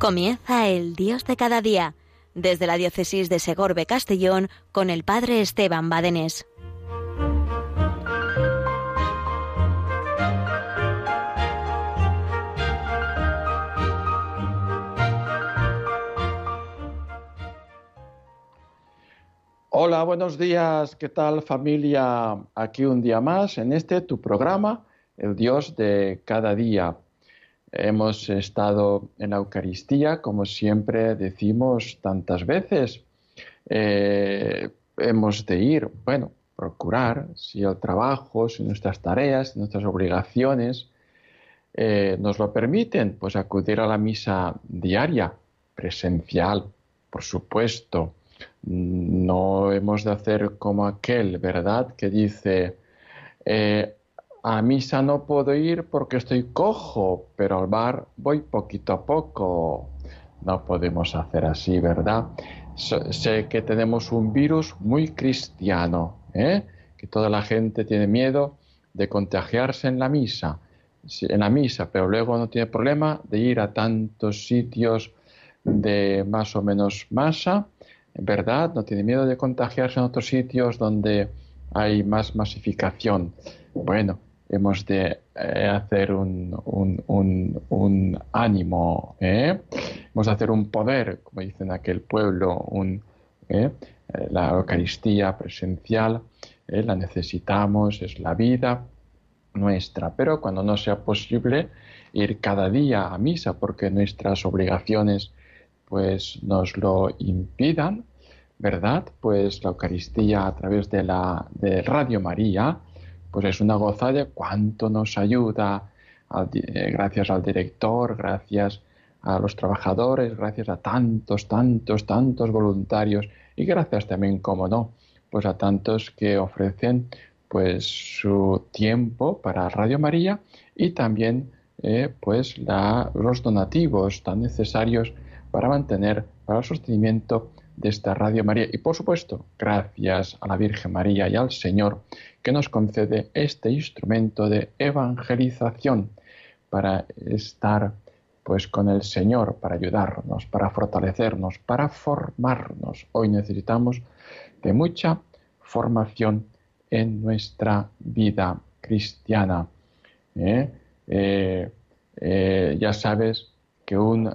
Comienza el Dios de cada día, desde la diócesis de Segorbe Castellón con el Padre Esteban Badenés. Hola, buenos días. ¿Qué tal familia? Aquí un día más en este tu programa, El Dios de cada día. Hemos estado en la Eucaristía, como siempre decimos tantas veces. Eh, hemos de ir, bueno, procurar, si el trabajo, si nuestras tareas, si nuestras obligaciones eh, nos lo permiten, pues acudir a la misa diaria, presencial, por supuesto no hemos de hacer como aquel, ¿verdad? Que dice, eh, a misa no puedo ir porque estoy cojo, pero al bar voy poquito a poco. No podemos hacer así, ¿verdad? sé que tenemos un virus muy cristiano, ¿eh? que toda la gente tiene miedo de contagiarse en la misa, en la misa, pero luego no tiene problema de ir a tantos sitios de más o menos masa verdad, no tiene miedo de contagiarse en otros sitios donde hay más masificación. Bueno, hemos de eh, hacer un, ánimo, ¿eh? hemos de hacer un poder, como dicen en aquel pueblo, ¿eh? la Eucaristía presencial, la necesitamos, es la vida nuestra, pero cuando no sea posible ir cada día a misa porque nuestras obligaciones pues nos lo impidan, ¿verdad? Pues la Eucaristía a través de la de Radio María, pues es una gozada, cuánto nos ayuda, eh, gracias al director, gracias a los trabajadores, gracias a tantos, tantos, tantos voluntarios y gracias también, como no, pues a tantos que ofrecen pues su tiempo para Radio María y también eh, pues los donativos tan necesarios para mantener, para el sostenimiento de esta Radio María. Y por supuesto, gracias a la Virgen María y al Señor que nos concede este instrumento de evangelización para estar pues con el Señor, para ayudarnos, para fortalecernos, para formarnos. Hoy necesitamos de mucha formación en nuestra vida cristiana. ¿eh? Eh, eh, ya sabes que un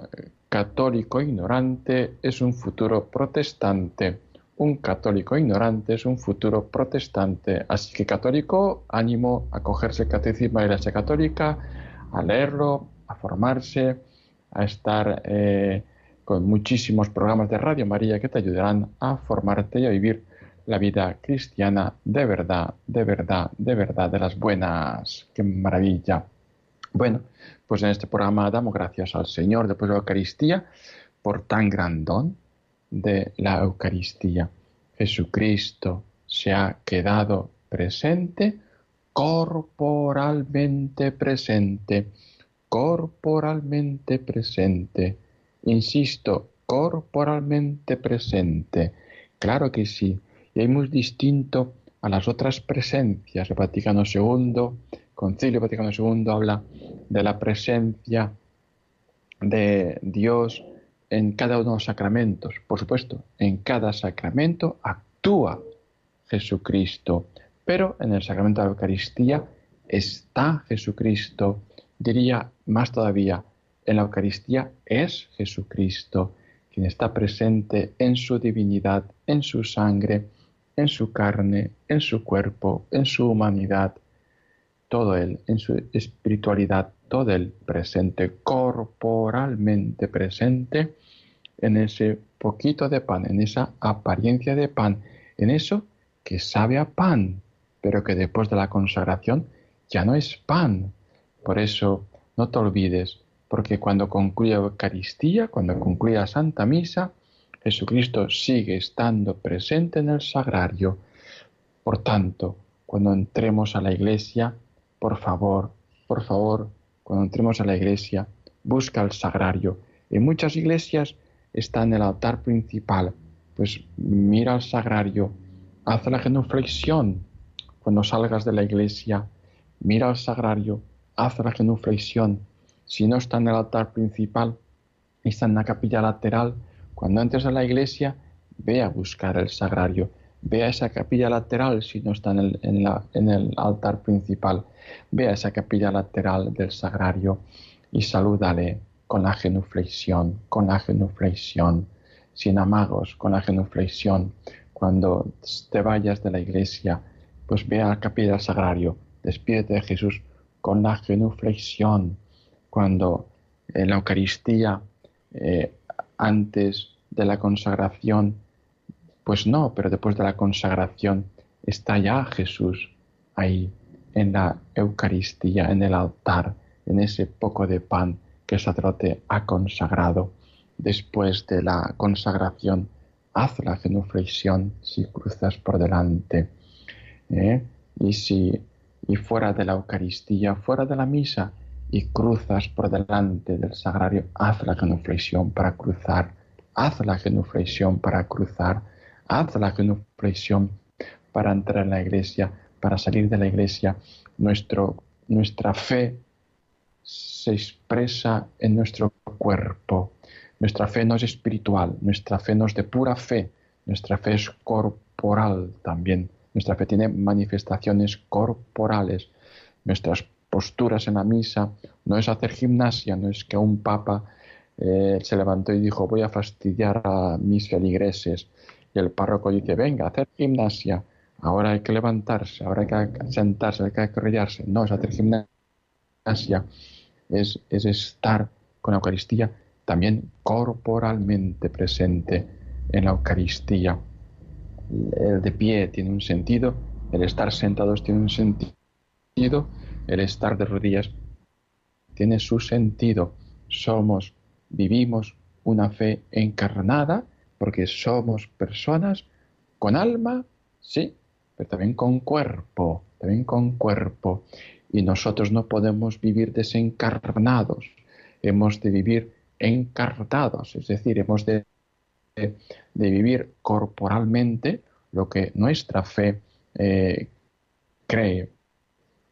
católico ignorante es un futuro protestante. Un católico ignorante es un futuro protestante. Así que católico, ánimo a cogerse el catecismo de la Iglesia Católica, a leerlo, a formarse, a estar eh, con muchísimos programas de Radio María que te ayudarán a formarte y a vivir la vida cristiana de verdad, de verdad, de verdad, de las buenas. ¡Qué maravilla! Bueno, pues en este programa damos gracias al Señor después de la Eucaristía por tan gran don de la Eucaristía. Jesucristo se ha quedado presente, corporalmente presente, corporalmente presente. Insisto, corporalmente presente. Claro que sí. Y hay muy distinto a las otras presencias. El Vaticano II Concilio Vaticano II habla de la presencia de Dios en cada uno de los sacramentos. Por supuesto, en cada sacramento actúa Jesucristo, pero en el sacramento de la Eucaristía está Jesucristo. Diría más todavía, en la Eucaristía es Jesucristo quien está presente en su divinidad, en su sangre, en su carne, en su cuerpo, en su humanidad todo Él en su espiritualidad, todo Él presente, corporalmente presente en ese poquito de pan, en esa apariencia de pan, en eso que sabe a pan, pero que después de la consagración ya no es pan. Por eso no te olvides, porque cuando concluye la Eucaristía, cuando concluye la Santa Misa, Jesucristo sigue estando presente en el sagrario. Por tanto, cuando entremos a la iglesia, por favor, por favor, cuando entremos a la iglesia, busca el sagrario. En muchas iglesias está en el altar principal. Pues mira al sagrario, haz la genuflexión cuando salgas de la iglesia. Mira al sagrario, haz la genuflexión. Si no está en el altar principal, está en la capilla lateral, cuando entres a la iglesia, ve a buscar el sagrario, ve a esa capilla lateral si no está en el, altar principal, ve a esa capilla lateral del sagrario y salúdale con la genuflexión, con la genuflexión, sin amagos, con la genuflexión. Cuando te vayas de la iglesia, pues ve la capilla del sagrario, despídete de Jesús con la genuflexión. Cuando en la Eucaristía, eh, antes de la consagración, pues no, pero después de la consagración está ya Jesús ahí en la Eucaristía, en el altar, en ese poco de pan que el sacerdote ha consagrado. Después de la consagración, haz la genuflexión si cruzas por delante. ¿eh? Y si y fuera de la Eucaristía, fuera de la misa, y cruzas por delante del sagrario, haz la genuflexión para cruzar, haz la genuflexión para cruzar, haz la genuflexión para entrar en la iglesia, para salir de la iglesia. Nuestro, nuestra fe se expresa en nuestro cuerpo. Nuestra fe no es espiritual, nuestra fe no es de pura fe, nuestra fe es corporal también. Nuestra fe tiene manifestaciones corporales. Nuestras posturas en la misa no es hacer gimnasia, no es que un papa eh, se levantó y dijo voy a fastidiar a mis feligreses y el párroco dice venga, hacer gimnasia, ahora hay que levantarse, ahora hay que sentarse, hay que arrodillarse. No es hacer gimnasia, es, es estar con la Eucaristía también corporalmente presente en la Eucaristía. El de pie tiene un sentido, el estar sentados tiene un sentido, el estar de rodillas tiene su sentido. Somos, vivimos una fe encarnada porque somos personas con alma, sí, pero también con cuerpo, también con cuerpo. Y nosotros no podemos vivir desencarnados, hemos de vivir encarnados, es decir, hemos de, de, vivir corporalmente lo que nuestra fe eh, cree.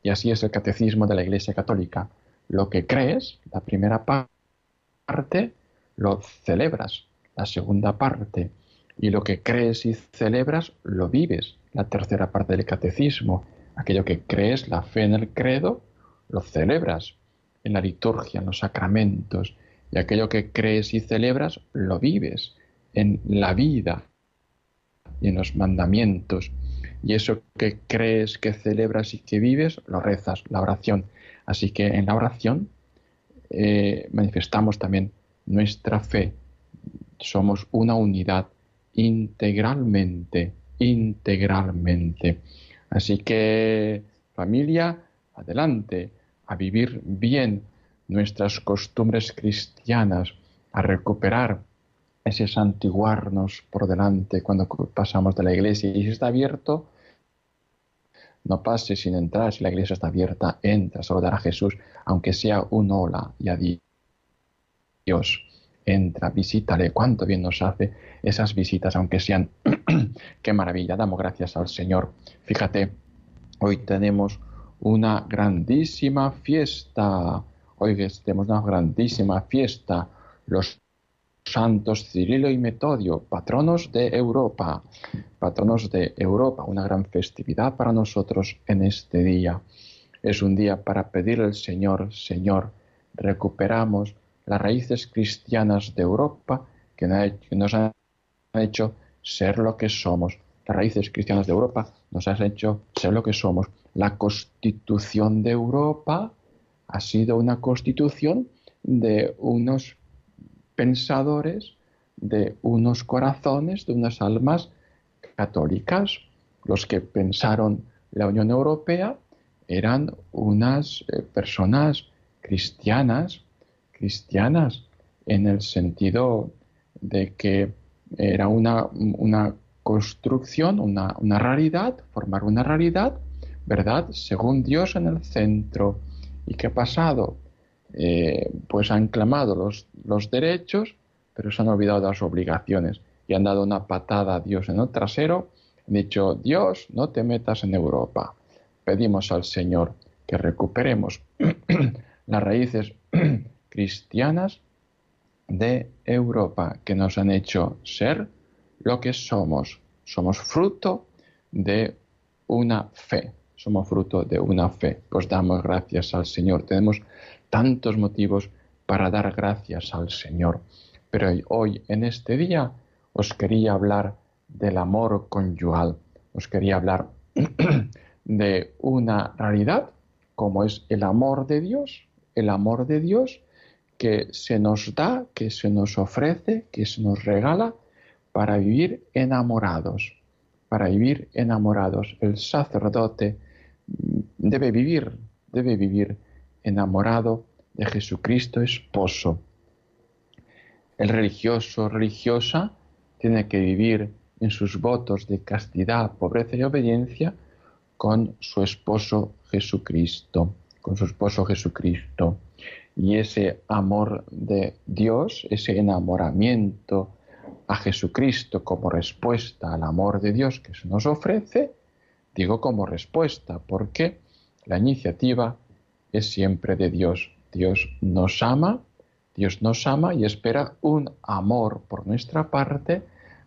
Y así es el catecismo de la Iglesia Católica. Lo que crees, la primera parte, lo celebras, la segunda parte. Y lo que crees y celebras, lo vives, la tercera parte del catecismo. Aquello que crees, la fe en el credo, lo celebras en la liturgia, en los sacramentos. Y aquello que crees y celebras, lo vives en la vida y en los mandamientos y eso que crees, que celebras y que vives, lo rezas, la oración. Así que en la oración eh, manifestamos también nuestra fe. Somos una unidad integralmente, integralmente. Así que familia, adelante, a vivir bien nuestras costumbres cristianas, a recuperar ese santiguarnos por delante cuando pasamos de la iglesia y si está abierto, no pase sin entrar, si la iglesia está abierta, entra, saludar a Jesús, aunque sea un hola y adiós. Dios, entra, visítale, cuánto bien nos hace esas visitas, aunque sean, qué maravilla, damos gracias al Señor. Fíjate, hoy tenemos una grandísima fiesta, hoy tenemos una grandísima fiesta, los santos Cirilo y Metodio, patronos de Europa, patronos de Europa, una gran festividad para nosotros en este día. Es un día para pedir al Señor, Señor, recuperamos las raíces cristianas de Europa que nos han hecho ser lo que somos. Las raíces cristianas de Europa nos han hecho ser lo que somos. La constitución de Europa ha sido una constitución de unos pensadores de unos corazones, de unas almas católicas. Los que pensaron la Unión Europea eran unas eh, personas cristianas, cristianas en el sentido de que era una, una construcción, una, una, realidad, formar una realidad, ¿verdad? Según Dios en el centro. ¿Y qué ha pasado? Eh, pues han clamado los, los derechos, pero se han olvidado de las obligaciones y han dado una patada a Dios en el trasero, han dicho, Dios, no te metas en Europa. Pedimos al Señor que recuperemos las raíces cristianas de Europa que nos han hecho ser lo que somos. Somos fruto de una fe. Somos fruto de una fe. Pues damos gracias al Señor. Tenemos tantos motivos para dar gracias al Señor. Pero hoy, en este día, os quería hablar del amor conyugal. Os quería hablar de una realidad como es el amor de Dios, el amor de Dios que se nos da, que se nos ofrece, que se nos regala para vivir enamorados, para vivir enamorados. El sacerdote debe vivir, debe vivir enamorado de Jesucristo esposo. El religioso, religiosa, tiene que vivir en sus votos de castidad, pobreza y obediencia con su esposo Jesucristo, con su esposo Jesucristo. Y ese amor de Dios, ese enamoramiento a Jesucristo como respuesta al amor de Dios que se nos ofrece, digo como respuesta, porque la iniciativa es siempre de Dios. Dios nos ama, Dios nos ama y espera un amor por nuestra parte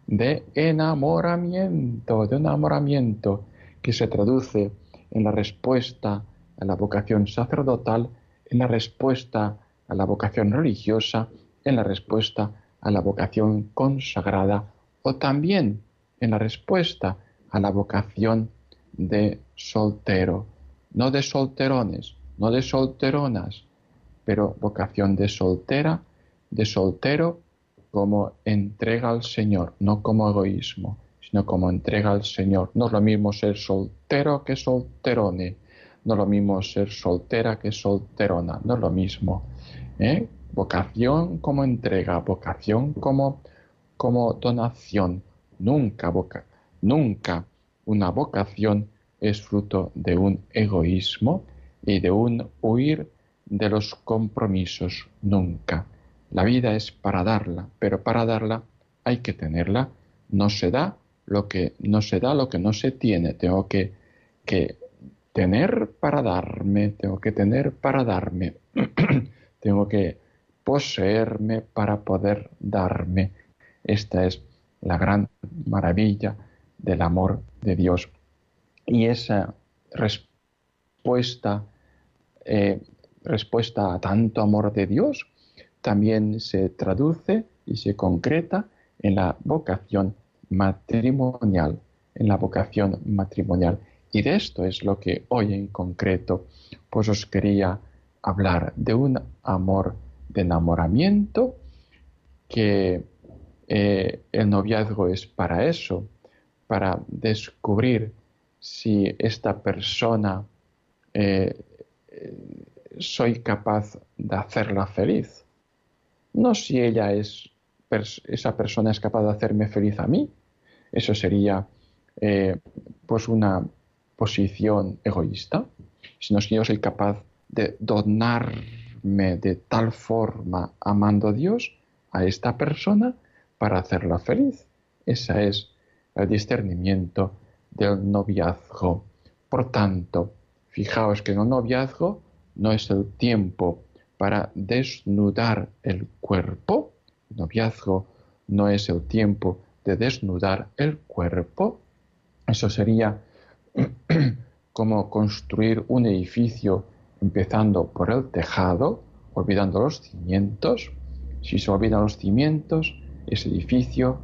de enamoramiento, de enamoramiento que se traduce en la respuesta a la vocación sacerdotal, en la respuesta a la vocación religiosa, en la respuesta a la vocación consagrada o también en la respuesta a la vocación de soltero, no de solterones, no de solteronas, pero vocación de soltera, de soltero como entrega al Señor, no como egoísmo, sino como entrega al Señor. No es lo mismo ser soltero que solterone, no es lo mismo ser soltera que solterona, no es lo mismo. ¿eh? Vocación como entrega, vocación como, como donación. Nunca, nunca una vocación es fruto de un egoísmo y de un huir de los compromisos. Nunca. La vida es para darla, pero para darla hay que tenerla. No se da lo que no se da, lo que no se tiene. Tengo que, que tener para darme, tengo que tener para darme, tengo que poseerme para poder darme. Esta es la gran maravilla del amor de Dios. Y esa respuesta, eh, respuesta a tanto amor de Dios, también se traduce y se concreta en la vocación matrimonial, en la vocación matrimonial. Y de esto es lo que hoy en concreto pues os quería hablar, de un amor de enamoramiento, que eh, el noviazgo es para eso, para descubrir si esta persona eh, soy capaz de hacerla feliz. No si ella es, esa persona es capaz de hacerme feliz a mí, eso sería eh, pues una posición egoísta, sino que yo soy capaz de donarme de tal forma amando a Dios a esta persona para hacerla feliz. Ese es el discernimiento del noviazgo. Por tanto, fijaos que en el noviazgo no es el tiempo para desnudar el cuerpo, el noviazgo no es el tiempo de desnudar el cuerpo. Eso sería como construir un edificio empezando por el tejado, olvidando los cimientos. Si se olvidan los cimientos, ese edificio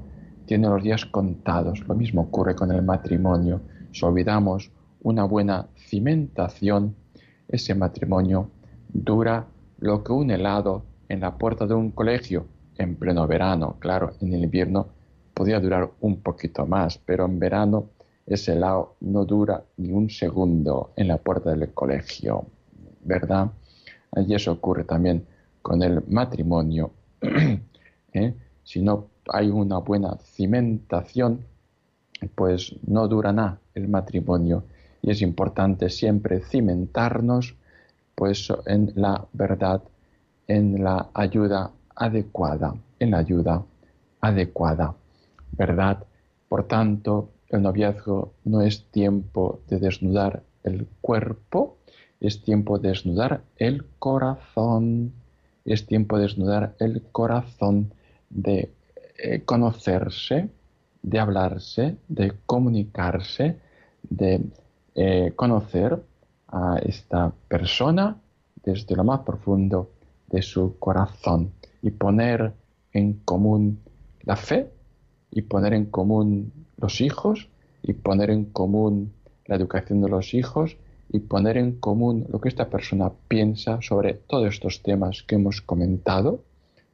tiene los días contados. Lo mismo ocurre con el matrimonio. Si olvidamos una buena cimentación, ese matrimonio dura lo que un helado en la puerta de un colegio en pleno verano. Claro, en el invierno podía durar un poquito más, pero en verano ese helado no dura ni un segundo en la puerta del colegio, ¿verdad? Y eso ocurre también con el matrimonio. ¿eh? Si no hay una buena cimentación, pues no dura nada el matrimonio. Y es importante siempre cimentarnos pues en la verdad, en la ayuda adecuada, en la ayuda adecuada. ¿verdad? Por tanto, el noviazgo no es tiempo de desnudar el cuerpo, es tiempo de desnudar el corazón. es tiempo de desnudar el corazón, de eh, conocerse, de hablarse, de comunicarse, de eh, conocer a esta persona desde lo más profundo de su corazón y poner en común la fe y poner en común los hijos y poner en común la educación de los hijos y poner en común lo que esta persona piensa sobre todos estos temas que hemos comentado,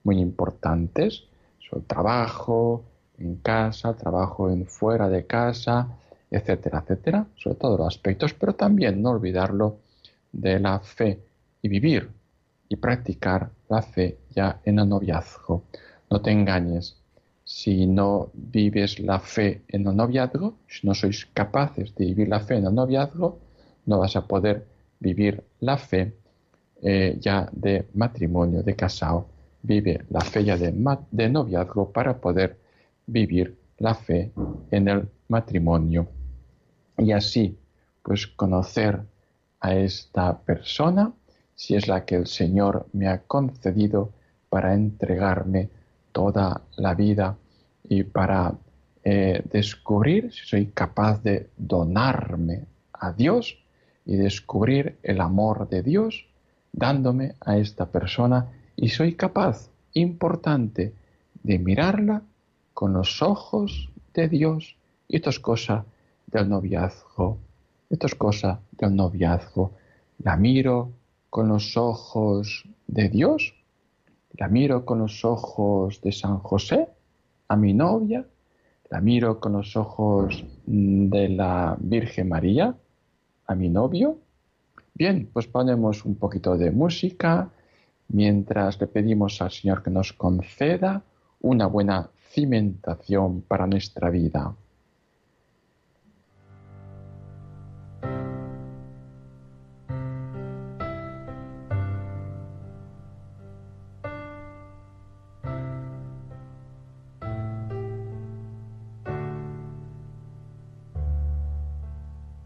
muy importantes, sobre trabajo en casa, trabajo en fuera de casa, etcétera, etcétera, sobre todos los aspectos, pero también no olvidarlo de la fe y vivir y practicar la fe ya en el noviazgo. No te engañes, si no vives la fe en el noviazgo, si no sois capaces de vivir la fe en el noviazgo, no vas a poder vivir la fe eh, ya de matrimonio, de casado. Vive la fe ya de, de noviazgo para poder vivir la fe en el matrimonio. Y así, pues conocer a esta persona, si es la que el Señor me ha concedido para entregarme toda la vida y para eh, descubrir si soy capaz de donarme a Dios y descubrir el amor de Dios dándome a esta persona y soy capaz, importante, de mirarla con los ojos de Dios. Y esto es cosa del noviazgo. Esto es cosa del noviazgo. La miro con los ojos de Dios. La miro con los ojos de San José, a mi novia. La miro con los ojos de la Virgen María, a mi novio? Bien, pues ponemos un poquito de música mientras le pedimos al Señor que nos conceda una buena cimentación para nuestra vida.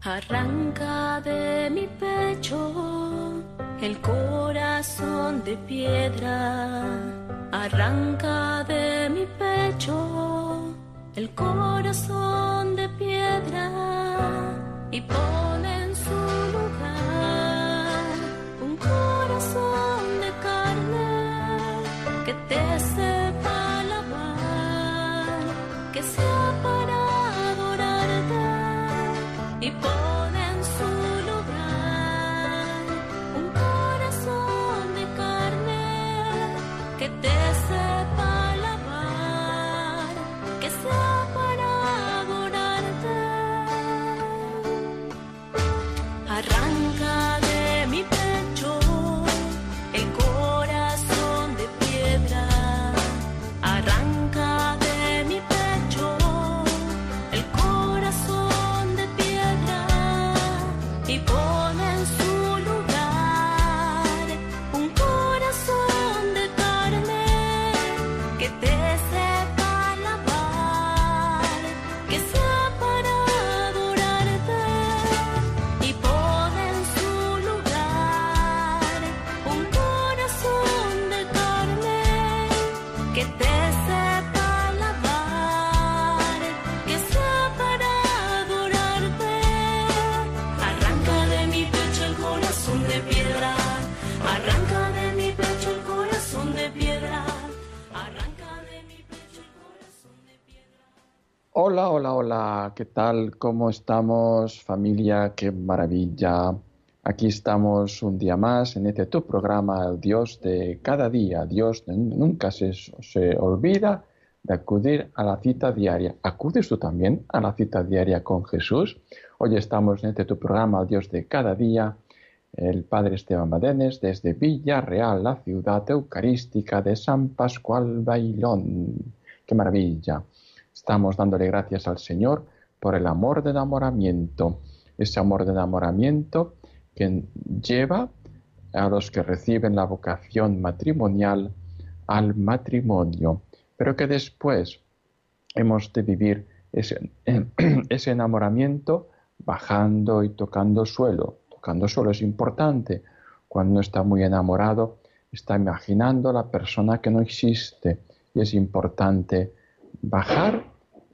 Arranca de mi pecho el corazón de piedra. Arranca de mi pecho el corazón de piedra y pone en su lugar un corazón de carne que te sepa lavar, que sea Hola, hola, hola, ¿qué tal? ¿Cómo estamos familia? Qué maravilla. Aquí estamos un día más en este tu programa, Dios de cada día. Dios nunca se, se olvida de acudir a la cita diaria. ¿Acudes tú también a la cita diaria con Jesús? Hoy estamos en este tu programa, Dios de cada día. El Padre Esteban Badenes desde Villarreal, la ciudad eucarística de San Pascual Bailón. ¡Qué maravilla! Estamos dándole gracias al Señor por el amor de enamoramiento, ese amor de enamoramiento que lleva a los que reciben la vocación matrimonial al matrimonio, pero que después hemos de vivir ese, enamoramiento bajando y tocando suelo. Tocando suelo es importante. Cuando está muy enamorado, está imaginando la persona que no existe y es importante bajar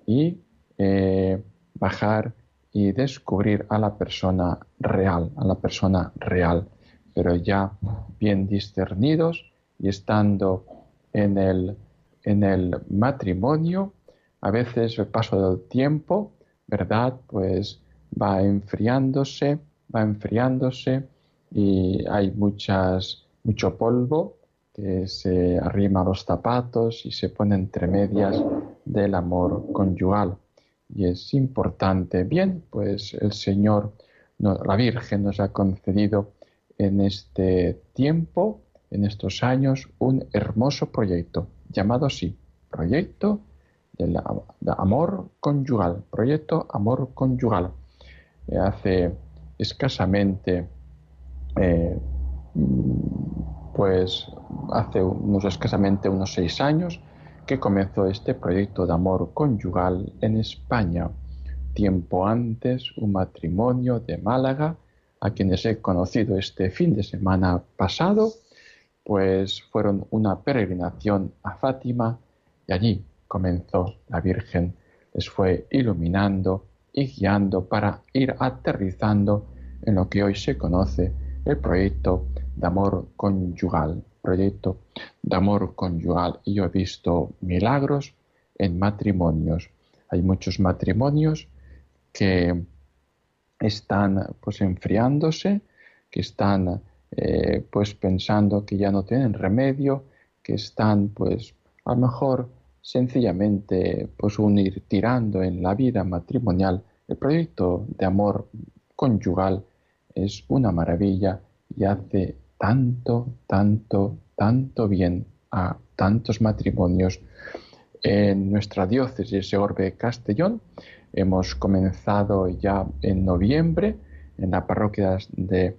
y eh, bajar y descubrir a la persona real, a la persona real, pero ya bien discernidos y estando en el, en el matrimonio, a veces el paso del tiempo, ¿verdad? Pues va enfriándose, va enfriándose y hay muchas, mucho polvo que se arrima a los zapatos y se pone entre medias del amor conyugal. Y es importante, bien, pues el Señor, la Virgen nos ha concedido en este tiempo, en estos años, un hermoso proyecto, llamado así, Proyecto del Amor Conyugal, Proyecto Amor Conyugal. Eh, hace escasamente eh, pues hace unos escasamente unos seis años que comenzó este proyecto de amor conyugal en España. Tiempo antes, un matrimonio de Málaga, a quienes he conocido este fin de semana pasado, pues fueron una peregrinación a Fátima y allí comenzó la Virgen, les fue iluminando y guiando para ir aterrizando en lo que hoy se conoce el proyecto de amor conyugal, proyecto de amor conyugal. Y yo he visto milagros en matrimonios. Hay muchos matrimonios que están pues enfriándose, que están eh, pues pensando que ya no tienen remedio, que están pues a lo mejor sencillamente pues unir tirando en la vida matrimonial. El proyecto de amor conyugal es una maravilla y hace tanto, tanto, tanto bien a tantos matrimonios. En nuestra diócesis de Orbe Castellón hemos comenzado ya en noviembre en la parroquia de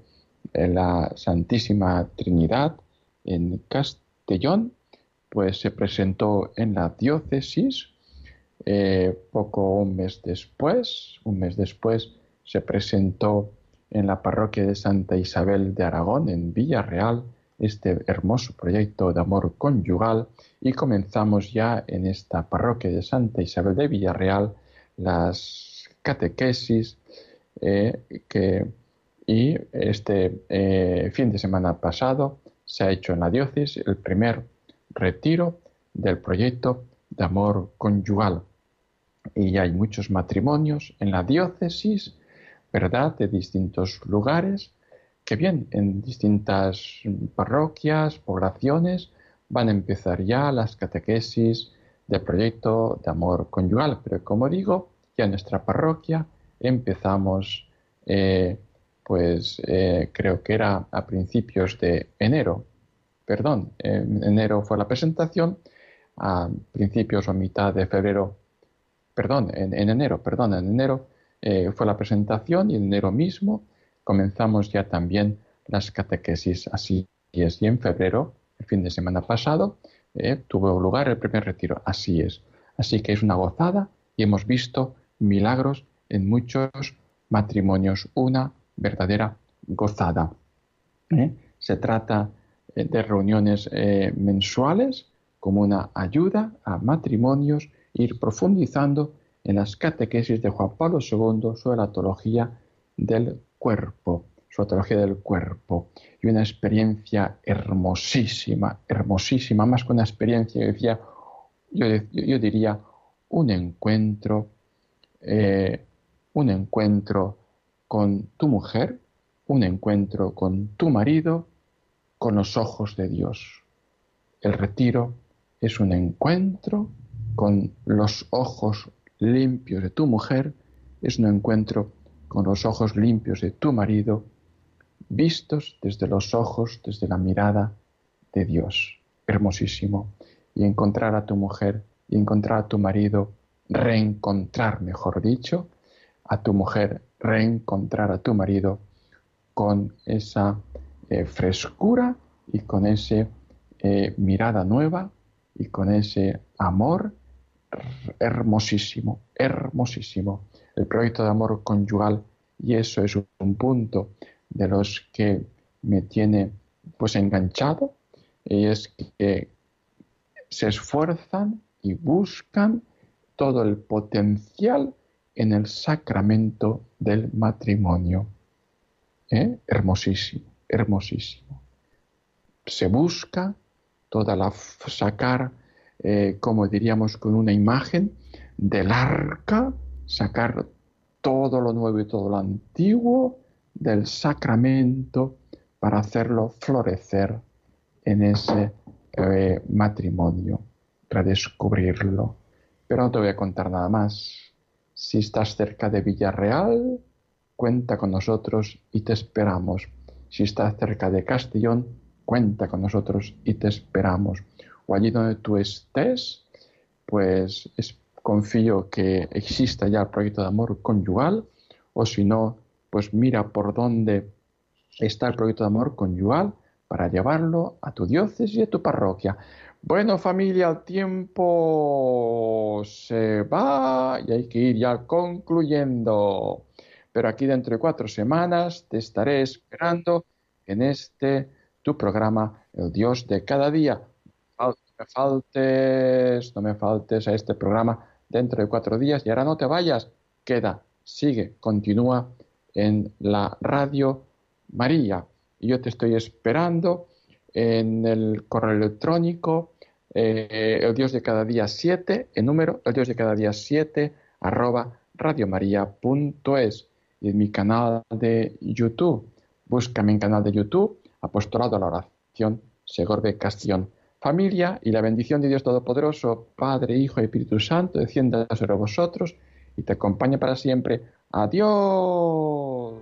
la Santísima Trinidad en Castellón, pues se presentó en la diócesis. Eh, poco un mes después, un mes después, se presentó en la parroquia de Santa Isabel de Aragón, en Villarreal, este hermoso proyecto de amor conyugal y comenzamos ya en esta parroquia de Santa Isabel de Villarreal las catequesis eh, que, y este eh, fin de semana pasado se ha hecho en la diócesis el primer retiro del proyecto de amor conyugal y hay muchos matrimonios en la diócesis ¿verdad?, de distintos lugares, que bien, en distintas parroquias, poblaciones, van a empezar ya las catequesis del proyecto de amor conyugal. Pero como digo, ya en nuestra parroquia empezamos, eh, pues eh, creo que era a principios de enero, perdón, en enero fue la presentación, a principios o mitad de febrero, perdón, en enero, perdón, en enero eh, fue la presentación y en enero mismo comenzamos ya también las catequesis. Así es. Y en febrero, el fin de semana pasado, eh, tuvo lugar el primer retiro. Así es. Así que es una gozada y hemos visto milagros en muchos matrimonios. Una verdadera gozada. ¿eh? Se trata de reuniones mensuales como una ayuda a matrimonios, ir profundizando en las catequesis de Juan Pablo II sobre la teología del cuerpo, su teología del cuerpo, y una experiencia hermosísima, hermosísima, más que una experiencia, decía, yo, diría, un encuentro, eh, un encuentro con tu mujer, un encuentro con tu marido, con los ojos de Dios. El retiro es un encuentro con los ojos limpios de tu mujer es un encuentro con los ojos limpios de tu marido, vistos desde los ojos, desde la mirada de Dios. Hermosísimo. Y encontrar a tu mujer y encontrar a tu marido, reencontrar, mejor dicho, a tu mujer, reencontrar a tu marido con esa eh, frescura y con esa eh, mirada nueva y con ese amor hermosísimo, hermosísimo. El proyecto de amor conyugal y eso es un punto de los que me tiene pues enganchado y es que se esfuerzan y buscan todo el potencial en el sacramento del matrimonio. ¿Eh? Hermosísimo, hermosísimo. Se busca toda la sacar, eh, como diríamos, con una imagen del arca, sacar todo lo nuevo y todo lo antiguo del sacramento para hacerlo florecer en ese eh, matrimonio, redescubrirlo. Pero no te voy a contar nada más. Si estás cerca de Villarreal, cuenta con nosotros y te esperamos. Si estás cerca de Castellón, cuenta con nosotros y te esperamos. O allí donde tú estés, pues confío que exista ya el proyecto de amor conyugal, o si no, pues mira por dónde está el proyecto de amor conyugal para llevarlo a tu diócesis y a tu parroquia. Bueno, familia, el tiempo se va y hay que ir ya concluyendo. Pero aquí dentro de cuatro semanas te estaré esperando en este tu programa, El Dios de cada día. No me faltes, no me faltes a este programa dentro de cuatro días y ahora no te vayas, queda, sigue, continúa en la radio María. Y yo te estoy esperando en el correo electrónico eh, el Dios de cada día 7, el número el Dios de cada día 7 arroba radiomaria.es y en mi canal de YouTube. Búscame en canal de YouTube, Apostolado a la Oración, Segorbe Castellón. Familia y la bendición de Dios Todopoderoso, Padre, Hijo y Espíritu Santo, descienda sobre vosotros y te acompañe para siempre. Adiós.